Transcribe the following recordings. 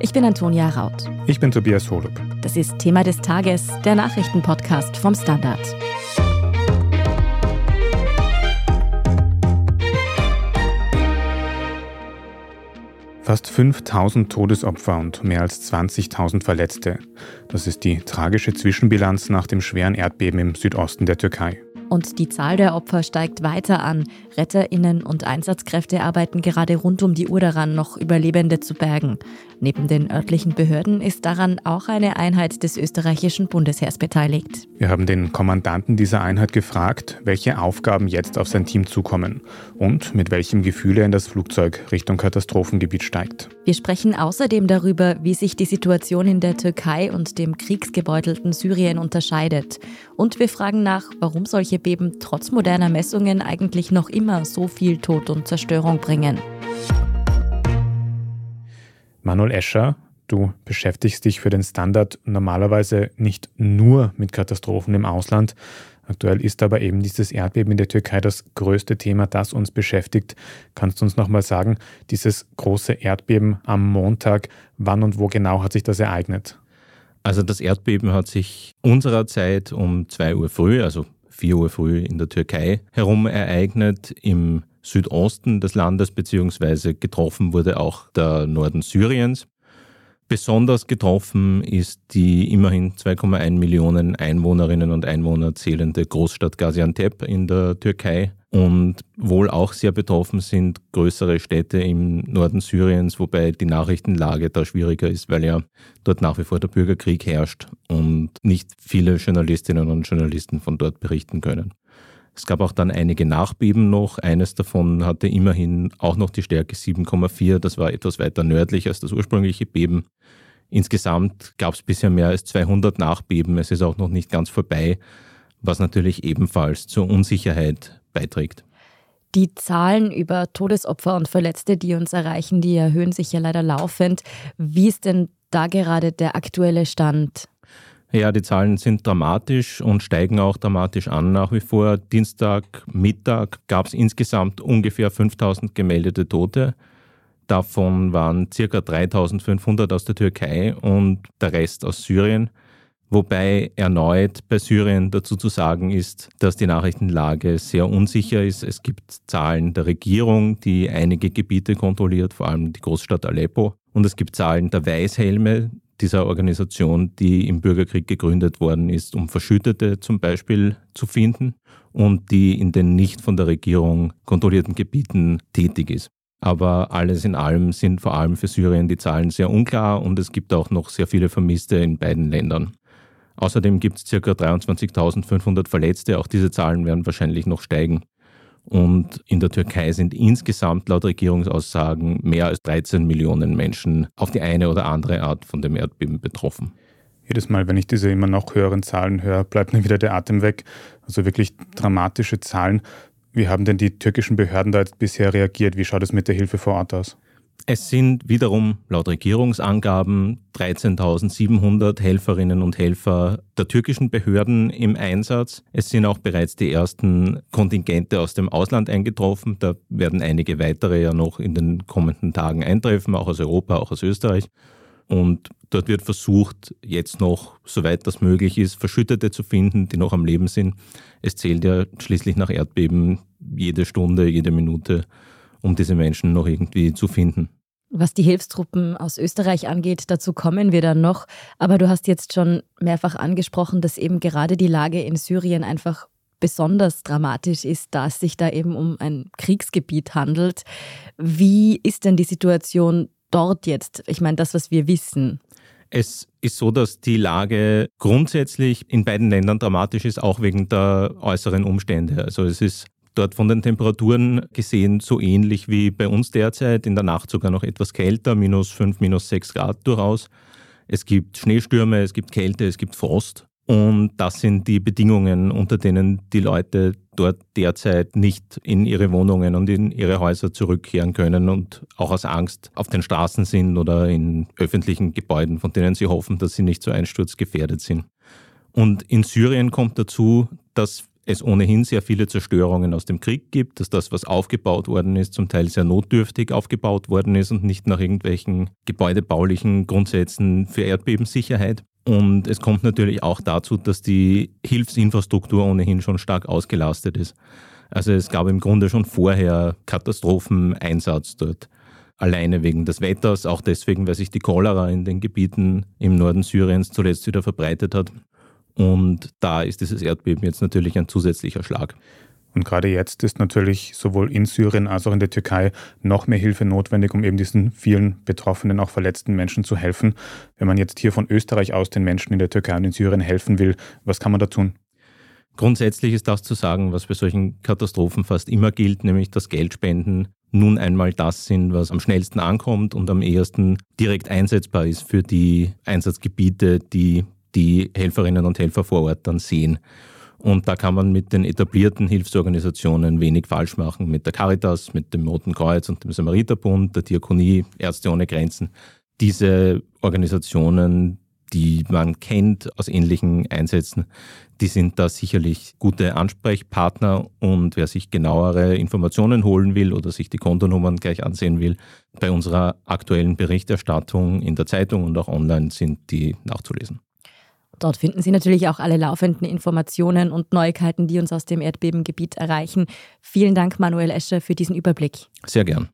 Ich bin Antonia Raut. Ich bin Tobias Holub. Das ist Thema des Tages, der Nachrichtenpodcast vom Standard. Fast 5000 Todesopfer und mehr als 20.000 Verletzte. Das ist die tragische Zwischenbilanz nach dem schweren Erdbeben im Südosten der Türkei. Und die Zahl der Opfer steigt weiter an. Retterinnen und Einsatzkräfte arbeiten gerade rund um die Uhr daran, noch Überlebende zu bergen. Neben den örtlichen Behörden ist daran auch eine Einheit des österreichischen Bundesheers beteiligt. Wir haben den Kommandanten dieser Einheit gefragt, welche Aufgaben jetzt auf sein Team zukommen und mit welchem Gefühl er in das Flugzeug Richtung Katastrophengebiet steigt. Wir sprechen außerdem darüber, wie sich die Situation in der Türkei und dem kriegsgebeutelten Syrien unterscheidet. Und wir fragen nach, warum solche Beben trotz moderner Messungen eigentlich noch immer so viel Tod und Zerstörung bringen. Manuel Escher, du beschäftigst dich für den Standard normalerweise nicht nur mit Katastrophen im Ausland. Aktuell ist aber eben dieses Erdbeben in der Türkei das größte Thema, das uns beschäftigt. Kannst du uns nochmal sagen, dieses große Erdbeben am Montag, wann und wo genau hat sich das ereignet? Also das Erdbeben hat sich unserer Zeit um 2 Uhr früh, also 4 Uhr früh in der Türkei herum ereignet im Südosten des Landes, beziehungsweise getroffen wurde auch der Norden Syriens. Besonders getroffen ist die immerhin 2,1 Millionen Einwohnerinnen und Einwohner zählende Großstadt Gaziantep in der Türkei. Und wohl auch sehr betroffen sind größere Städte im Norden Syriens, wobei die Nachrichtenlage da schwieriger ist, weil ja dort nach wie vor der Bürgerkrieg herrscht und nicht viele Journalistinnen und Journalisten von dort berichten können. Es gab auch dann einige Nachbeben noch. Eines davon hatte immerhin auch noch die Stärke 7,4. Das war etwas weiter nördlich als das ursprüngliche Beben. Insgesamt gab es bisher mehr als 200 Nachbeben. Es ist auch noch nicht ganz vorbei, was natürlich ebenfalls zur Unsicherheit beiträgt. Die Zahlen über Todesopfer und Verletzte, die uns erreichen, die erhöhen sich ja leider laufend. Wie ist denn da gerade der aktuelle Stand? Ja, die Zahlen sind dramatisch und steigen auch dramatisch an nach wie vor. Dienstagmittag gab es insgesamt ungefähr 5000 gemeldete Tote. Davon waren ca. 3500 aus der Türkei und der Rest aus Syrien. Wobei erneut bei Syrien dazu zu sagen ist, dass die Nachrichtenlage sehr unsicher ist. Es gibt Zahlen der Regierung, die einige Gebiete kontrolliert, vor allem die Großstadt Aleppo. Und es gibt Zahlen der Weißhelme, dieser Organisation, die im Bürgerkrieg gegründet worden ist, um Verschüttete zum Beispiel zu finden und die in den nicht von der Regierung kontrollierten Gebieten tätig ist. Aber alles in allem sind vor allem für Syrien die Zahlen sehr unklar und es gibt auch noch sehr viele Vermisste in beiden Ländern. Außerdem gibt es ca. 23.500 Verletzte, auch diese Zahlen werden wahrscheinlich noch steigen. Und in der Türkei sind insgesamt laut Regierungsaussagen mehr als 13 Millionen Menschen auf die eine oder andere Art von dem Erdbeben betroffen. Jedes Mal, wenn ich diese immer noch höheren Zahlen höre, bleibt mir wieder der Atem weg. Also wirklich dramatische Zahlen. Wie haben denn die türkischen Behörden da jetzt bisher reagiert? Wie schaut es mit der Hilfe vor Ort aus? Es sind wiederum laut Regierungsangaben 13.700 Helferinnen und Helfer der türkischen Behörden im Einsatz. Es sind auch bereits die ersten Kontingente aus dem Ausland eingetroffen. Da werden einige weitere ja noch in den kommenden Tagen eintreffen, auch aus Europa, auch aus Österreich. Und dort wird versucht, jetzt noch, soweit das möglich ist, Verschüttete zu finden, die noch am Leben sind. Es zählt ja schließlich nach Erdbeben jede Stunde, jede Minute, um diese Menschen noch irgendwie zu finden. Was die Hilfstruppen aus Österreich angeht, dazu kommen wir dann noch. Aber du hast jetzt schon mehrfach angesprochen, dass eben gerade die Lage in Syrien einfach besonders dramatisch ist, da es sich da eben um ein Kriegsgebiet handelt. Wie ist denn die Situation dort jetzt? Ich meine, das, was wir wissen. Es ist so, dass die Lage grundsätzlich in beiden Ländern dramatisch ist, auch wegen der äußeren Umstände. Also es ist dort von den Temperaturen gesehen so ähnlich wie bei uns derzeit. In der Nacht sogar noch etwas kälter, minus 5, minus 6 Grad durchaus. Es gibt Schneestürme, es gibt Kälte, es gibt Frost. Und das sind die Bedingungen, unter denen die Leute dort derzeit nicht in ihre Wohnungen und in ihre Häuser zurückkehren können und auch aus Angst auf den Straßen sind oder in öffentlichen Gebäuden, von denen sie hoffen, dass sie nicht so einsturzgefährdet sind. Und in Syrien kommt dazu, dass es ohnehin sehr viele Zerstörungen aus dem Krieg gibt, dass das, was aufgebaut worden ist, zum Teil sehr notdürftig aufgebaut worden ist und nicht nach irgendwelchen gebäudebaulichen Grundsätzen für Erdbebensicherheit. Und es kommt natürlich auch dazu, dass die Hilfsinfrastruktur ohnehin schon stark ausgelastet ist. Also es gab im Grunde schon vorher Katastropheneinsatz dort. Alleine wegen des Wetters, auch deswegen, weil sich die Cholera in den Gebieten im Norden Syriens zuletzt wieder verbreitet hat. Und da ist dieses Erdbeben jetzt natürlich ein zusätzlicher Schlag. Und gerade jetzt ist natürlich sowohl in Syrien als auch in der Türkei noch mehr Hilfe notwendig, um eben diesen vielen betroffenen, auch verletzten Menschen zu helfen. Wenn man jetzt hier von Österreich aus den Menschen in der Türkei und in Syrien helfen will, was kann man da tun? Grundsätzlich ist das zu sagen, was bei solchen Katastrophen fast immer gilt, nämlich dass Geldspenden nun einmal das sind, was am schnellsten ankommt und am ehesten direkt einsetzbar ist für die Einsatzgebiete, die die Helferinnen und Helfer vor Ort dann sehen. Und da kann man mit den etablierten Hilfsorganisationen wenig falsch machen. Mit der Caritas, mit dem Roten Kreuz und dem Samariterbund, der Diakonie, Ärzte ohne Grenzen. Diese Organisationen, die man kennt aus ähnlichen Einsätzen, die sind da sicherlich gute Ansprechpartner. Und wer sich genauere Informationen holen will oder sich die Kontonummern gleich ansehen will, bei unserer aktuellen Berichterstattung in der Zeitung und auch online sind die nachzulesen. Dort finden Sie natürlich auch alle laufenden Informationen und Neuigkeiten, die uns aus dem Erdbebengebiet erreichen. Vielen Dank, Manuel Escher, für diesen Überblick. Sehr gern.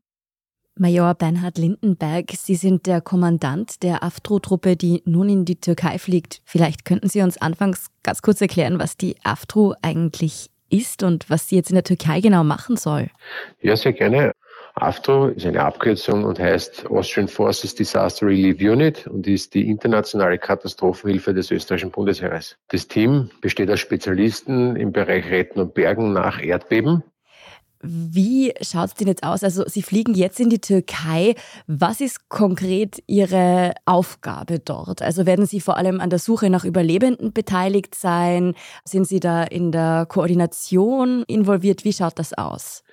Major Bernhard Lindenberg, Sie sind der Kommandant der AFTRO-Truppe, die nun in die Türkei fliegt. Vielleicht könnten Sie uns anfangs ganz kurz erklären, was die AFTRO eigentlich ist und was sie jetzt in der Türkei genau machen soll. Ja, sehr gerne. AFTO ist eine Abkürzung und heißt Austrian Forces Disaster Relief Unit und ist die internationale Katastrophenhilfe des österreichischen Bundesheeres. Das Team besteht aus Spezialisten im Bereich Retten und Bergen nach Erdbeben. Wie schaut es denn jetzt aus? Also Sie fliegen jetzt in die Türkei. Was ist konkret Ihre Aufgabe dort? Also werden Sie vor allem an der Suche nach Überlebenden beteiligt sein? Sind Sie da in der Koordination involviert? Wie schaut das aus?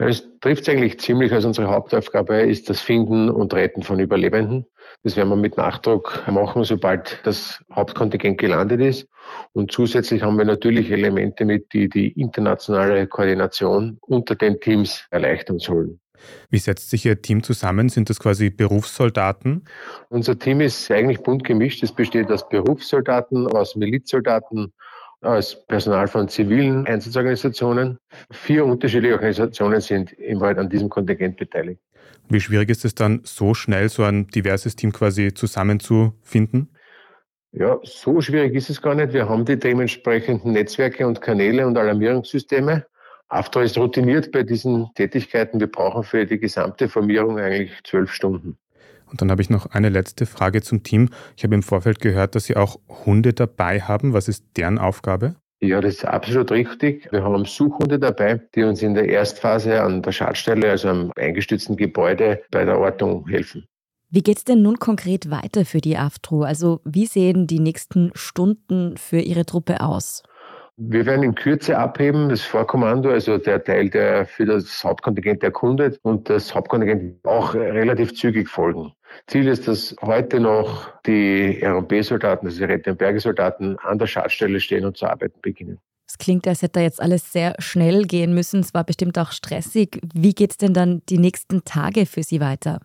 Ja, es trifft eigentlich ziemlich. Also unsere Hauptaufgabe ist das Finden und Retten von Überlebenden. Das werden wir mit Nachdruck machen, sobald das Hauptkontingent gelandet ist. Und zusätzlich haben wir natürlich Elemente mit, die die internationale Koordination unter den Teams erleichtern sollen. Wie setzt sich Ihr Team zusammen? Sind das quasi Berufssoldaten? Unser Team ist eigentlich bunt gemischt. Es besteht aus Berufssoldaten, aus Milizsoldaten, als Personal von zivilen Einsatzorganisationen. Vier unterschiedliche Organisationen sind im Wald an diesem Kontingent beteiligt. Wie schwierig ist es dann, so schnell so ein diverses Team quasi zusammenzufinden? Ja, so schwierig ist es gar nicht. Wir haben die dementsprechenden Netzwerke und Kanäle und Alarmierungssysteme. AFTRA ist routiniert bei diesen Tätigkeiten. Wir brauchen für die gesamte Formierung eigentlich zwölf Stunden. Und dann habe ich noch eine letzte Frage zum Team. Ich habe im Vorfeld gehört, dass Sie auch Hunde dabei haben. Was ist deren Aufgabe? Ja, das ist absolut richtig. Wir haben Suchhunde dabei, die uns in der Erstphase an der Schadstelle, also am eingestützten Gebäude, bei der Ortung helfen. Wie geht es denn nun konkret weiter für die AFTRO? Also wie sehen die nächsten Stunden für Ihre Truppe aus? Wir werden in Kürze abheben, das Vorkommando, also der Teil, der für das Hauptkontingent erkundet und das Hauptkontingent auch relativ zügig folgen. Ziel ist, dass heute noch die RB-Soldaten, also die Rette- und Bergesoldaten, an der Schadstelle stehen und zu arbeiten beginnen. Es klingt, als hätte da jetzt alles sehr schnell gehen müssen. Es war bestimmt auch stressig. Wie geht es denn dann die nächsten Tage für Sie weiter?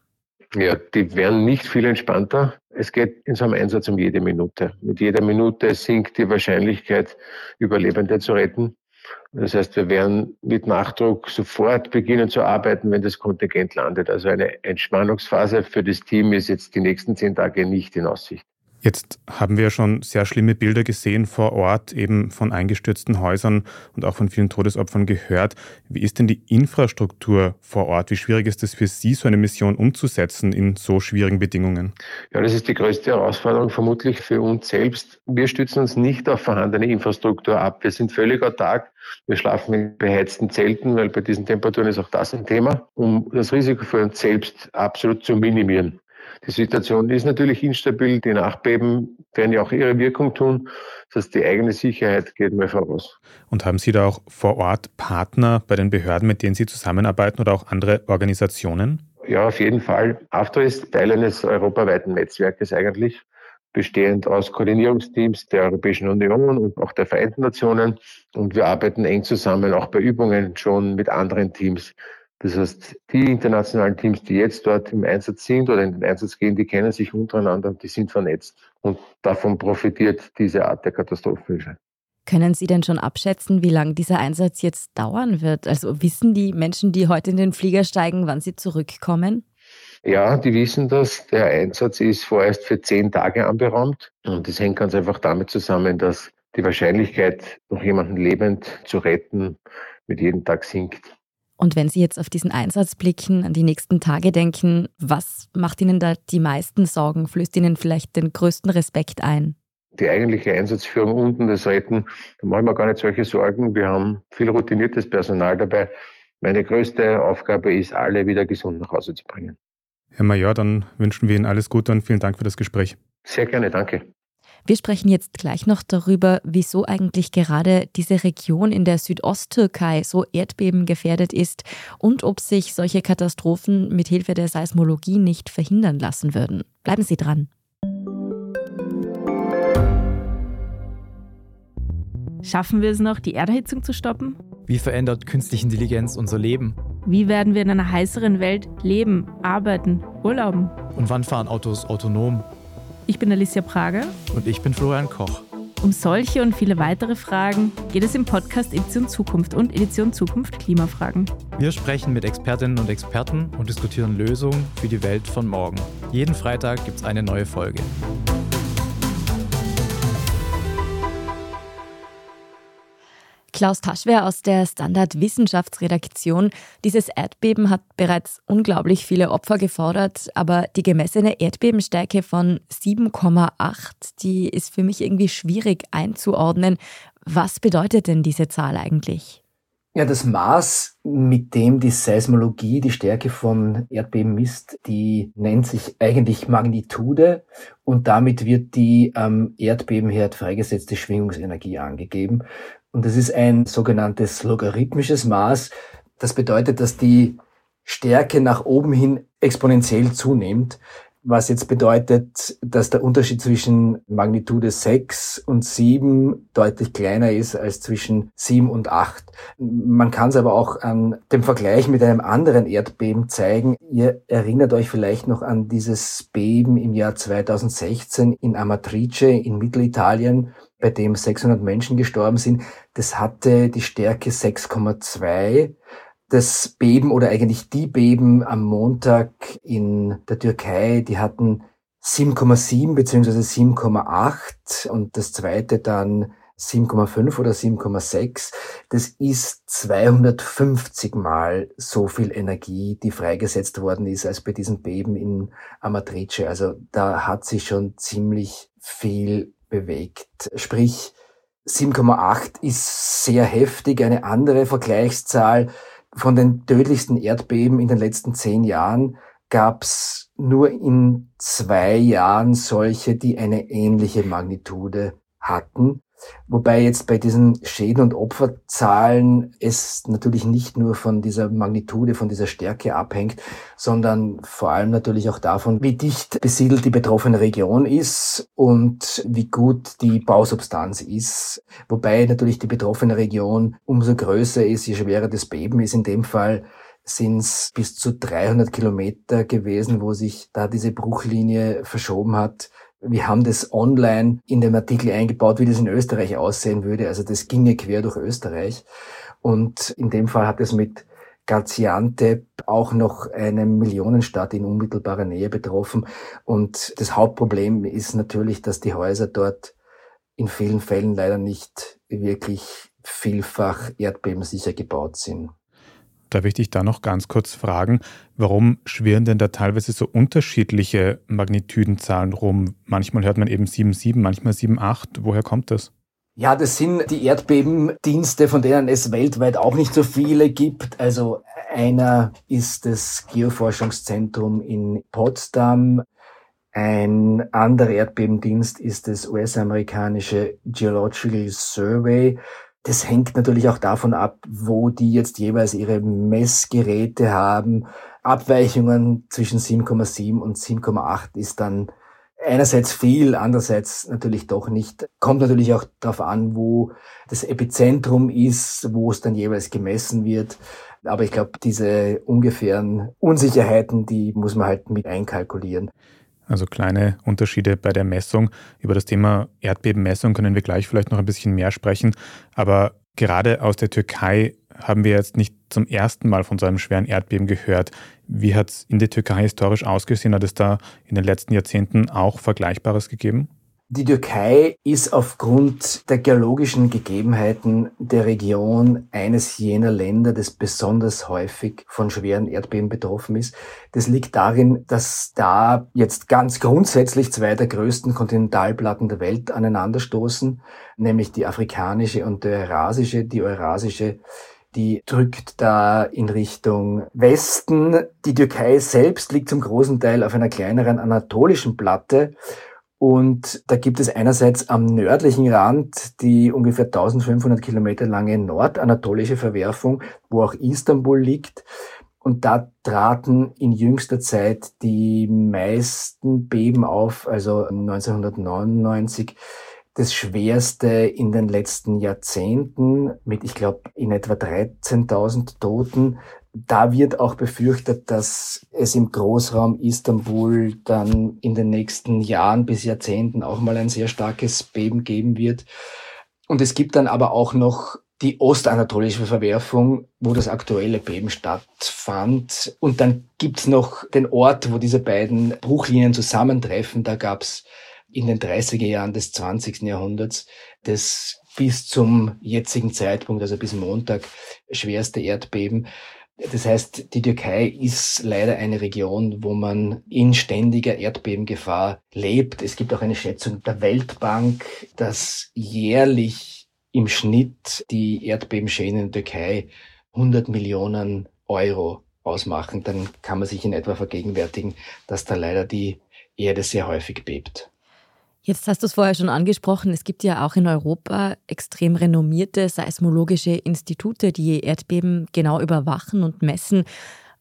Ja, die werden nicht viel entspannter. Es geht in so einem Einsatz um jede Minute. Mit jeder Minute sinkt die Wahrscheinlichkeit, Überlebende zu retten. Das heißt, wir werden mit Nachdruck sofort beginnen zu arbeiten, wenn das Kontingent landet. Also eine Entspannungsphase für das Team ist jetzt die nächsten zehn Tage nicht in Aussicht. Jetzt haben wir schon sehr schlimme Bilder gesehen vor Ort, eben von eingestürzten Häusern und auch von vielen Todesopfern gehört. Wie ist denn die Infrastruktur vor Ort? Wie schwierig ist es für Sie, so eine Mission umzusetzen in so schwierigen Bedingungen? Ja, das ist die größte Herausforderung vermutlich für uns selbst. Wir stützen uns nicht auf vorhandene Infrastruktur ab. Wir sind völlig autark. Wir schlafen in beheizten Zelten, weil bei diesen Temperaturen ist auch das ein Thema, um das Risiko für uns selbst absolut zu minimieren. Die Situation ist natürlich instabil. Die Nachbeben werden ja auch ihre Wirkung tun. Das heißt, die eigene Sicherheit geht mir voraus. Und haben Sie da auch vor Ort Partner bei den Behörden, mit denen Sie zusammenarbeiten oder auch andere Organisationen? Ja, auf jeden Fall. AFTO ist Teil eines europaweiten Netzwerkes eigentlich. bestehend aus Koordinierungsteams der Europäischen Union und auch der Vereinten Nationen. Und wir arbeiten eng zusammen, auch bei Übungen schon mit anderen Teams. Das heißt, die internationalen Teams, die jetzt dort im Einsatz sind oder in den Einsatz gehen, die kennen sich untereinander, die sind vernetzt. Und davon profitiert diese Art der Katastrophenhilfe. Können Sie denn schon abschätzen, wie lange dieser Einsatz jetzt dauern wird? Also wissen die Menschen, die heute in den Flieger steigen, wann sie zurückkommen? Ja, die wissen das. Der Einsatz ist vorerst für zehn Tage anberaumt. Und das hängt ganz einfach damit zusammen, dass die Wahrscheinlichkeit, noch jemanden lebend zu retten, mit jedem Tag sinkt. Und wenn Sie jetzt auf diesen Einsatz blicken, an die nächsten Tage denken, was macht Ihnen da die meisten Sorgen? Flößt Ihnen vielleicht den größten Respekt ein? die eigentliche Einsatzführung unten, das Retten, da mache ich mir gar nicht solche Sorgen. Wir haben viel routiniertes Personal dabei. Meine größte Aufgabe ist, alle wieder gesund nach Hause zu bringen. Herr Major, dann wünschen wir Ihnen alles Gute und vielen Dank für das Gespräch. Sehr gerne, danke. Wir sprechen jetzt gleich noch darüber, wieso eigentlich gerade diese Region in der Südosttürkei so erdbebengefährdet ist und ob sich solche Katastrophen mit Hilfe der Seismologie nicht verhindern lassen würden. Bleiben Sie dran. Schaffen wir es noch, die Erderhitzung zu stoppen? Wie verändert künstliche Intelligenz unser Leben? Wie werden wir in einer heißeren Welt leben, arbeiten, urlauben? Und wann fahren Autos autonom? Ich bin Alicia Prager. Und ich bin Florian Koch. Um solche und viele weitere Fragen geht es im Podcast Edition Zukunft und Edition Zukunft Klimafragen. Wir sprechen mit Expertinnen und Experten und diskutieren Lösungen für die Welt von morgen. Jeden Freitag gibt es eine neue Folge. Klaus Taschwer aus der Standard Wissenschaftsredaktion. Dieses Erdbeben hat bereits unglaublich viele Opfer gefordert, aber die gemessene Erdbebenstärke von 7,8, die ist für mich irgendwie schwierig einzuordnen. Was bedeutet denn diese Zahl eigentlich? Ja, das Maß, mit dem die Seismologie die Stärke von Erdbeben misst, die nennt sich eigentlich Magnitude und damit wird die am Erdbebenherd freigesetzte Schwingungsenergie angegeben. Und das ist ein sogenanntes logarithmisches Maß. Das bedeutet, dass die Stärke nach oben hin exponentiell zunimmt, was jetzt bedeutet, dass der Unterschied zwischen Magnitude 6 und 7 deutlich kleiner ist als zwischen 7 und 8. Man kann es aber auch an dem Vergleich mit einem anderen Erdbeben zeigen. Ihr erinnert euch vielleicht noch an dieses Beben im Jahr 2016 in Amatrice in Mittelitalien, bei dem 600 Menschen gestorben sind. Das hatte die Stärke 6,2. Das Beben oder eigentlich die Beben am Montag in der Türkei, die hatten 7,7 beziehungsweise 7,8 und das zweite dann 7,5 oder 7,6. Das ist 250 Mal so viel Energie, die freigesetzt worden ist, als bei diesem Beben in Amatrice. Also da hat sich schon ziemlich viel bewegt. Sprich, 7,8 ist sehr heftig. Eine andere Vergleichszahl von den tödlichsten Erdbeben in den letzten zehn Jahren gab es nur in zwei Jahren solche, die eine ähnliche Magnitude hatten. Wobei jetzt bei diesen Schäden und Opferzahlen es natürlich nicht nur von dieser Magnitude, von dieser Stärke abhängt, sondern vor allem natürlich auch davon, wie dicht besiedelt die betroffene Region ist und wie gut die Bausubstanz ist. Wobei natürlich die betroffene Region umso größer ist, je schwerer das Beben ist. In dem Fall sind es bis zu 300 Kilometer gewesen, wo sich da diese Bruchlinie verschoben hat. Wir haben das online in dem Artikel eingebaut, wie das in Österreich aussehen würde. Also das ginge quer durch Österreich. Und in dem Fall hat es mit Gaziantep auch noch eine Millionenstadt in unmittelbarer Nähe betroffen. Und das Hauptproblem ist natürlich, dass die Häuser dort in vielen Fällen leider nicht wirklich vielfach erdbebensicher gebaut sind. Darf ich dich da noch ganz kurz fragen, warum schwirren denn da teilweise so unterschiedliche Magnitudenzahlen rum? Manchmal hört man eben 7,7, manchmal 7,8. Woher kommt das? Ja, das sind die Erdbebendienste, von denen es weltweit auch nicht so viele gibt. Also einer ist das Geoforschungszentrum in Potsdam. Ein anderer Erdbebendienst ist das US-amerikanische Geological Survey. Das hängt natürlich auch davon ab, wo die jetzt jeweils ihre Messgeräte haben. Abweichungen zwischen 7,7 und 7,8 ist dann einerseits viel, andererseits natürlich doch nicht. Kommt natürlich auch darauf an, wo das Epizentrum ist, wo es dann jeweils gemessen wird. Aber ich glaube, diese ungefähren Unsicherheiten, die muss man halt mit einkalkulieren. Also kleine Unterschiede bei der Messung. Über das Thema Erdbebenmessung können wir gleich vielleicht noch ein bisschen mehr sprechen. Aber gerade aus der Türkei haben wir jetzt nicht zum ersten Mal von so einem schweren Erdbeben gehört. Wie hat es in der Türkei historisch ausgesehen? Hat es da in den letzten Jahrzehnten auch Vergleichbares gegeben? Die Türkei ist aufgrund der geologischen Gegebenheiten der Region eines jener Länder, das besonders häufig von schweren Erdbeben betroffen ist. Das liegt darin, dass da jetzt ganz grundsätzlich zwei der größten Kontinentalplatten der Welt aneinanderstoßen, nämlich die afrikanische und die eurasische. Die eurasische die drückt da in Richtung Westen. Die Türkei selbst liegt zum großen Teil auf einer kleineren anatolischen Platte und da gibt es einerseits am nördlichen Rand die ungefähr 1500 Kilometer lange nordanatolische Verwerfung, wo auch Istanbul liegt. Und da traten in jüngster Zeit die meisten Beben auf, also 1999 das schwerste in den letzten Jahrzehnten mit, ich glaube, in etwa 13.000 Toten da wird auch befürchtet, dass es im Großraum Istanbul dann in den nächsten Jahren bis Jahrzehnten auch mal ein sehr starkes Beben geben wird. Und es gibt dann aber auch noch die ostanatolische Verwerfung, wo das aktuelle Beben stattfand. Und dann gibt's noch den Ort, wo diese beiden Bruchlinien zusammentreffen. Da gab's in den 30er Jahren des 20. Jahrhunderts das bis zum jetzigen Zeitpunkt, also bis Montag, schwerste Erdbeben. Das heißt, die Türkei ist leider eine Region, wo man in ständiger Erdbebengefahr lebt. Es gibt auch eine Schätzung der Weltbank, dass jährlich im Schnitt die Erdbebenschäden in der Türkei 100 Millionen Euro ausmachen. Dann kann man sich in etwa vergegenwärtigen, dass da leider die Erde sehr häufig bebt. Jetzt hast du es vorher schon angesprochen, es gibt ja auch in Europa extrem renommierte seismologische Institute, die Erdbeben genau überwachen und messen.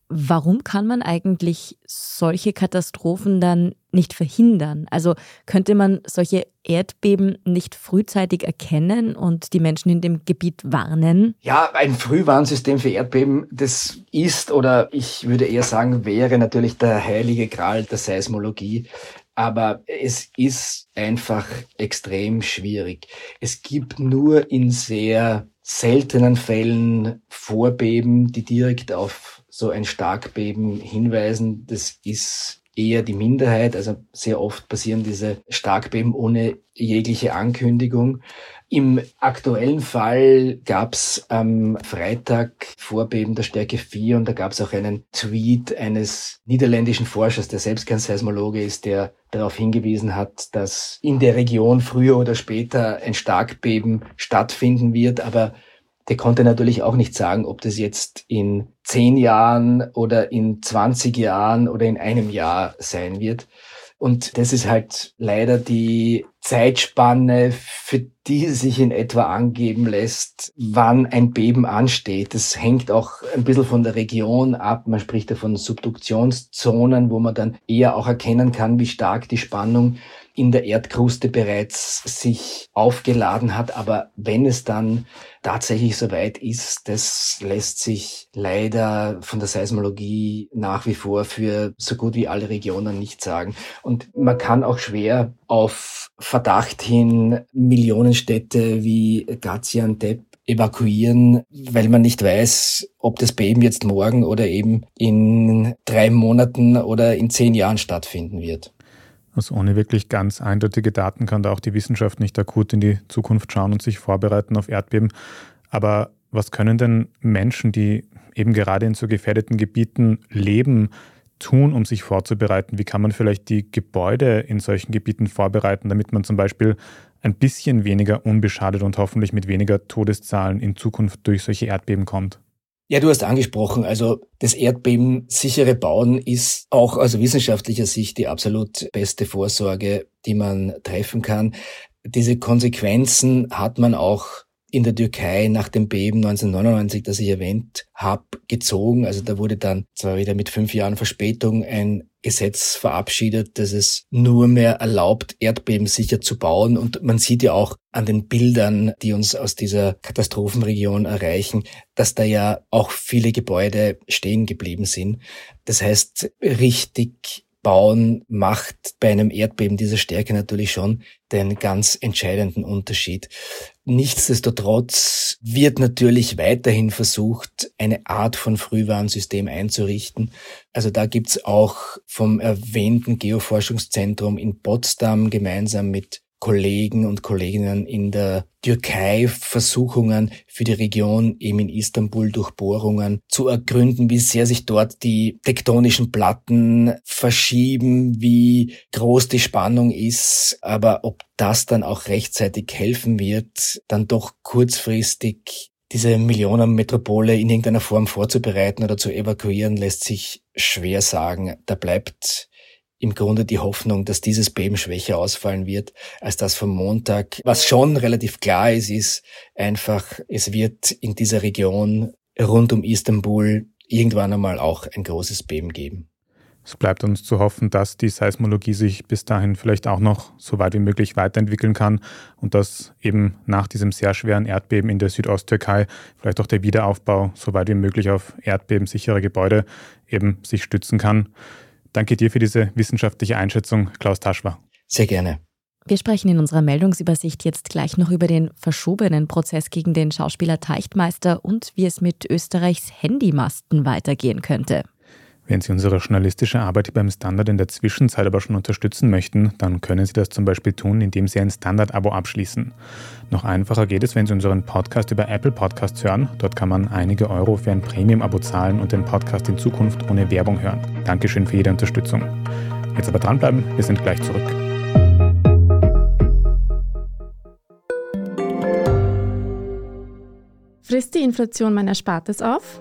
Warum kann man eigentlich solche Katastrophen dann nicht verhindern? Also könnte man solche Erdbeben nicht frühzeitig erkennen und die Menschen in dem Gebiet warnen? Ja, ein Frühwarnsystem für Erdbeben, das ist oder ich würde eher sagen, wäre natürlich der heilige Gral der Seismologie. Aber es ist einfach extrem schwierig. Es gibt nur in sehr seltenen Fällen Vorbeben, die direkt auf so ein Starkbeben hinweisen. Das ist eher die Minderheit. Also sehr oft passieren diese Starkbeben ohne jegliche Ankündigung. Im aktuellen Fall gab es am Freitag Vorbeben der Stärke 4 und da gab es auch einen Tweet eines niederländischen Forschers, der selbst kein Seismologe ist, der darauf hingewiesen hat, dass in der Region früher oder später ein Starkbeben stattfinden wird, aber der konnte natürlich auch nicht sagen, ob das jetzt in zehn Jahren oder in 20 Jahren oder in einem Jahr sein wird. Und das ist halt leider die Zeitspanne, für die sich in etwa angeben lässt, wann ein Beben ansteht. Das hängt auch ein bisschen von der Region ab. Man spricht ja von Subduktionszonen, wo man dann eher auch erkennen kann, wie stark die Spannung in der Erdkruste bereits sich aufgeladen hat. Aber wenn es dann tatsächlich soweit ist, das lässt sich leider von der Seismologie nach wie vor für so gut wie alle Regionen nicht sagen. Und man kann auch schwer auf Verdacht hin Millionenstädte wie Gaziantep evakuieren, weil man nicht weiß, ob das Beben jetzt morgen oder eben in drei Monaten oder in zehn Jahren stattfinden wird. Also ohne wirklich ganz eindeutige Daten kann da auch die Wissenschaft nicht akut in die Zukunft schauen und sich vorbereiten auf Erdbeben. Aber was können denn Menschen, die eben gerade in so gefährdeten Gebieten leben, tun, um sich vorzubereiten? Wie kann man vielleicht die Gebäude in solchen Gebieten vorbereiten, damit man zum Beispiel ein bisschen weniger unbeschadet und hoffentlich mit weniger Todeszahlen in Zukunft durch solche Erdbeben kommt? Ja, du hast angesprochen, also das Erdbebensichere Bauen ist auch aus wissenschaftlicher Sicht die absolut beste Vorsorge, die man treffen kann. Diese Konsequenzen hat man auch in der Türkei nach dem Beben 1999, das ich erwähnt habe, gezogen. Also da wurde dann zwar wieder mit fünf Jahren Verspätung ein Gesetz verabschiedet, dass es nur mehr erlaubt, Erdbeben sicher zu bauen. Und man sieht ja auch an den Bildern, die uns aus dieser Katastrophenregion erreichen, dass da ja auch viele Gebäude stehen geblieben sind. Das heißt, richtig bauen macht bei einem Erdbeben dieser Stärke natürlich schon den ganz entscheidenden Unterschied. Nichtsdestotrotz wird natürlich weiterhin versucht, eine Art von Frühwarnsystem einzurichten. Also da gibt's auch vom erwähnten Geoforschungszentrum in Potsdam gemeinsam mit Kollegen und Kolleginnen in der Türkei Versuchungen für die Region eben in Istanbul durch Bohrungen zu ergründen, wie sehr sich dort die tektonischen Platten verschieben, wie groß die Spannung ist, aber ob das dann auch rechtzeitig helfen wird, dann doch kurzfristig diese Millionenmetropole in irgendeiner Form vorzubereiten oder zu evakuieren, lässt sich schwer sagen. Da bleibt im Grunde die Hoffnung, dass dieses Beben schwächer ausfallen wird als das vom Montag. Was schon relativ klar ist, ist einfach, es wird in dieser Region rund um Istanbul irgendwann einmal auch ein großes Beben geben. Es bleibt uns zu hoffen, dass die Seismologie sich bis dahin vielleicht auch noch so weit wie möglich weiterentwickeln kann und dass eben nach diesem sehr schweren Erdbeben in der Südosttürkei vielleicht auch der Wiederaufbau so weit wie möglich auf erdbebensichere Gebäude eben sich stützen kann. Danke dir für diese wissenschaftliche Einschätzung, Klaus Taschwer. Sehr gerne. Wir sprechen in unserer Meldungsübersicht jetzt gleich noch über den verschobenen Prozess gegen den Schauspieler Teichtmeister und wie es mit Österreichs Handymasten weitergehen könnte. Wenn Sie unsere journalistische Arbeit beim Standard in der Zwischenzeit aber schon unterstützen möchten, dann können Sie das zum Beispiel tun, indem Sie ein Standard-Abo abschließen. Noch einfacher geht es, wenn Sie unseren Podcast über Apple Podcasts hören. Dort kann man einige Euro für ein Premium-Abo zahlen und den Podcast in Zukunft ohne Werbung hören. Dankeschön für jede Unterstützung. Jetzt aber dranbleiben, wir sind gleich zurück. Frisst die Inflation mein Erspartes auf?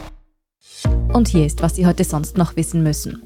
Und hier ist, was Sie heute sonst noch wissen müssen.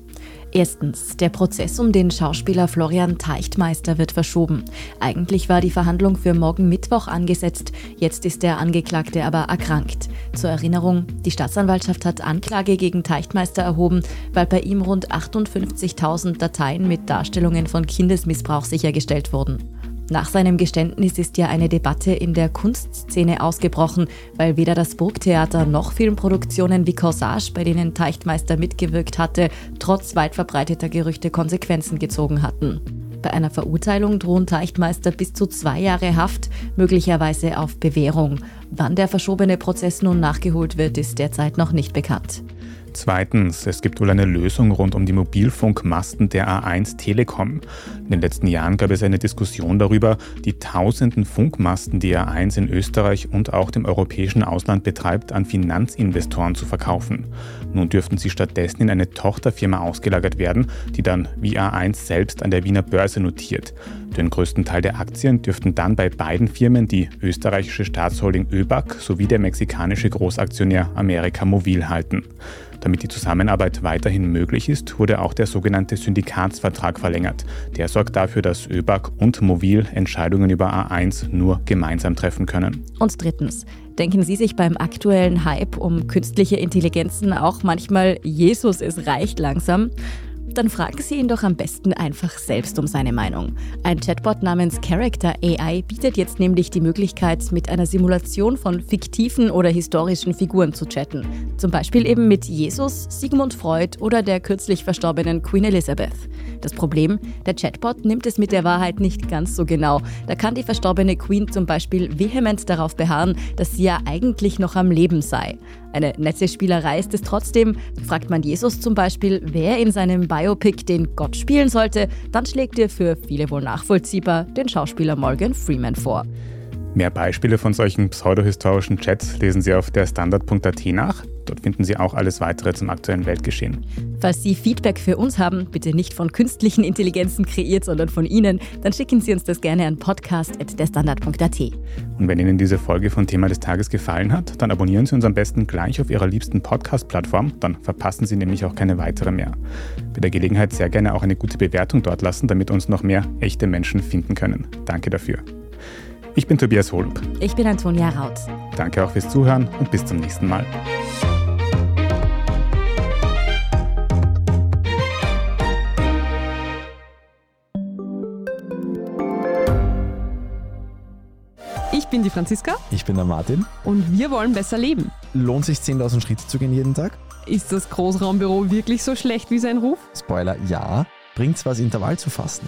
Erstens, der Prozess um den Schauspieler Florian Teichtmeister wird verschoben. Eigentlich war die Verhandlung für morgen Mittwoch angesetzt, jetzt ist der Angeklagte aber erkrankt. Zur Erinnerung, die Staatsanwaltschaft hat Anklage gegen Teichtmeister erhoben, weil bei ihm rund 58.000 Dateien mit Darstellungen von Kindesmissbrauch sichergestellt wurden. Nach seinem Geständnis ist ja eine Debatte in der Kunstszene ausgebrochen, weil weder das Burgtheater noch Filmproduktionen wie Corsage, bei denen Teichtmeister mitgewirkt hatte, trotz weit verbreiteter Gerüchte Konsequenzen gezogen hatten. Bei einer Verurteilung drohen Teichtmeister bis zu zwei Jahre Haft, möglicherweise auf Bewährung. Wann der verschobene Prozess nun nachgeholt wird, ist derzeit noch nicht bekannt. Zweitens, es gibt wohl eine Lösung rund um die Mobilfunkmasten der A1 Telekom. In den letzten Jahren gab es eine Diskussion darüber, die tausenden Funkmasten, die A1 in Österreich und auch dem europäischen Ausland betreibt, an Finanzinvestoren zu verkaufen. Nun dürften sie stattdessen in eine Tochterfirma ausgelagert werden, die dann wie A1 selbst an der Wiener Börse notiert. Den größten Teil der Aktien dürften dann bei beiden Firmen die österreichische Staatsholding ÖBAG sowie der mexikanische Großaktionär America Mobil halten. Damit die Zusammenarbeit weiterhin möglich ist, wurde auch der sogenannte Syndikatsvertrag verlängert. Der sorgt dafür, dass ÖBAG und Mobil Entscheidungen über A1 nur gemeinsam treffen können. Und drittens, denken Sie sich beim aktuellen Hype um künstliche Intelligenzen auch manchmal, Jesus, es reicht langsam? Dann fragen Sie ihn doch am besten einfach selbst um seine Meinung. Ein Chatbot namens Character AI bietet jetzt nämlich die Möglichkeit, mit einer Simulation von fiktiven oder historischen Figuren zu chatten. Zum Beispiel eben mit Jesus, Sigmund Freud oder der kürzlich verstorbenen Queen Elizabeth. Das Problem, der Chatbot nimmt es mit der Wahrheit nicht ganz so genau. Da kann die verstorbene Queen zum Beispiel vehement darauf beharren, dass sie ja eigentlich noch am Leben sei. Eine nette Spielerei ist es trotzdem. Fragt man Jesus zum Beispiel, wer in seinem Biopic den Gott spielen sollte, dann schlägt er für viele wohl nachvollziehbar den Schauspieler Morgan Freeman vor. Mehr Beispiele von solchen pseudohistorischen Chats lesen Sie auf der Standard.at nach. Dort finden Sie auch alles weitere zum aktuellen Weltgeschehen. Falls Sie Feedback für uns haben, bitte nicht von künstlichen Intelligenzen kreiert, sondern von Ihnen, dann schicken Sie uns das gerne an podcast.derstandard.at. Und wenn Ihnen diese Folge von Thema des Tages gefallen hat, dann abonnieren Sie uns am besten gleich auf Ihrer liebsten Podcast-Plattform, dann verpassen Sie nämlich auch keine weitere mehr. Bei der Gelegenheit sehr gerne auch eine gute Bewertung dort lassen, damit uns noch mehr echte Menschen finden können. Danke dafür. Ich bin Tobias Holub. Ich bin Antonia Raut. Danke auch fürs Zuhören und bis zum nächsten Mal. Ich bin die Franziska. Ich bin der Martin. Und wir wollen besser leben. Lohnt sich 10.000 Schritte zu gehen jeden Tag? Ist das Großraumbüro wirklich so schlecht wie sein Ruf? Spoiler, ja. Bringt's was, Intervall zu fasten?